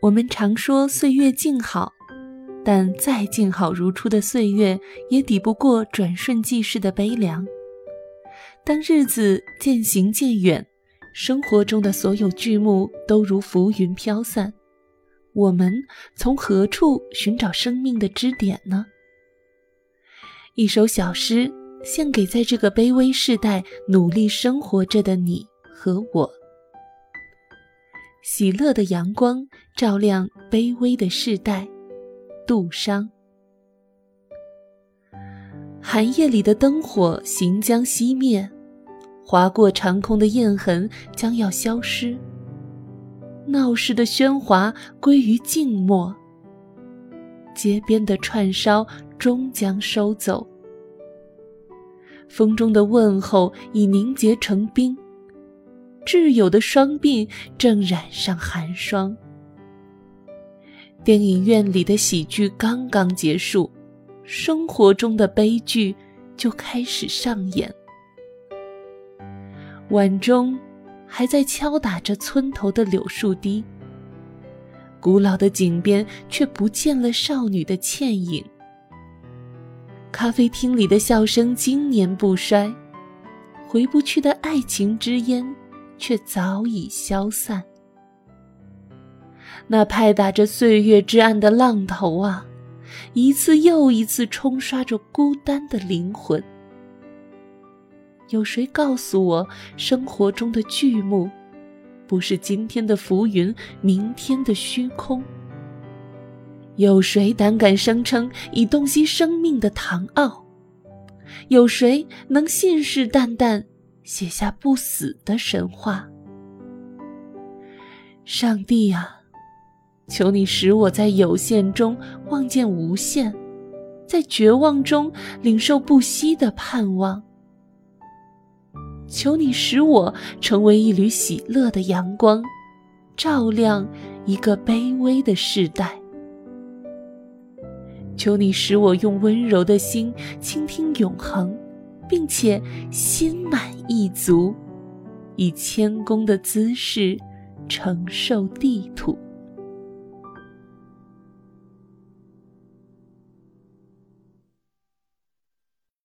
我们常说岁月静好，但再静好如初的岁月，也抵不过转瞬即逝的悲凉。当日子渐行渐远，生活中的所有剧目都如浮云飘散，我们从何处寻找生命的支点呢？一首小诗，献给在这个卑微世代努力生活着的你和我。喜乐的阳光照亮卑微的世代，杜商。寒夜里的灯火行将熄灭，划过长空的焰痕将要消失。闹市的喧哗归于静默，街边的串烧终将收走。风中的问候已凝结成冰。挚友的双鬓正染上寒霜。电影院里的喜剧刚刚结束，生活中的悲剧就开始上演。碗中还在敲打着村头的柳树堤，古老的井边却不见了少女的倩影。咖啡厅里的笑声经年不衰，回不去的爱情之烟。却早已消散。那拍打着岁月之岸的浪头啊，一次又一次冲刷着孤单的灵魂。有谁告诉我，生活中的剧目，不是今天的浮云，明天的虚空？有谁胆敢声称已洞悉生命的唐奥？有谁能信誓旦旦？写下不死的神话。上帝啊，求你使我在有限中望见无限，在绝望中领受不息的盼望。求你使我成为一缕喜乐的阳光，照亮一个卑微的世代。求你使我用温柔的心倾听永恒。并且心满意足，以谦恭的姿势承受地土。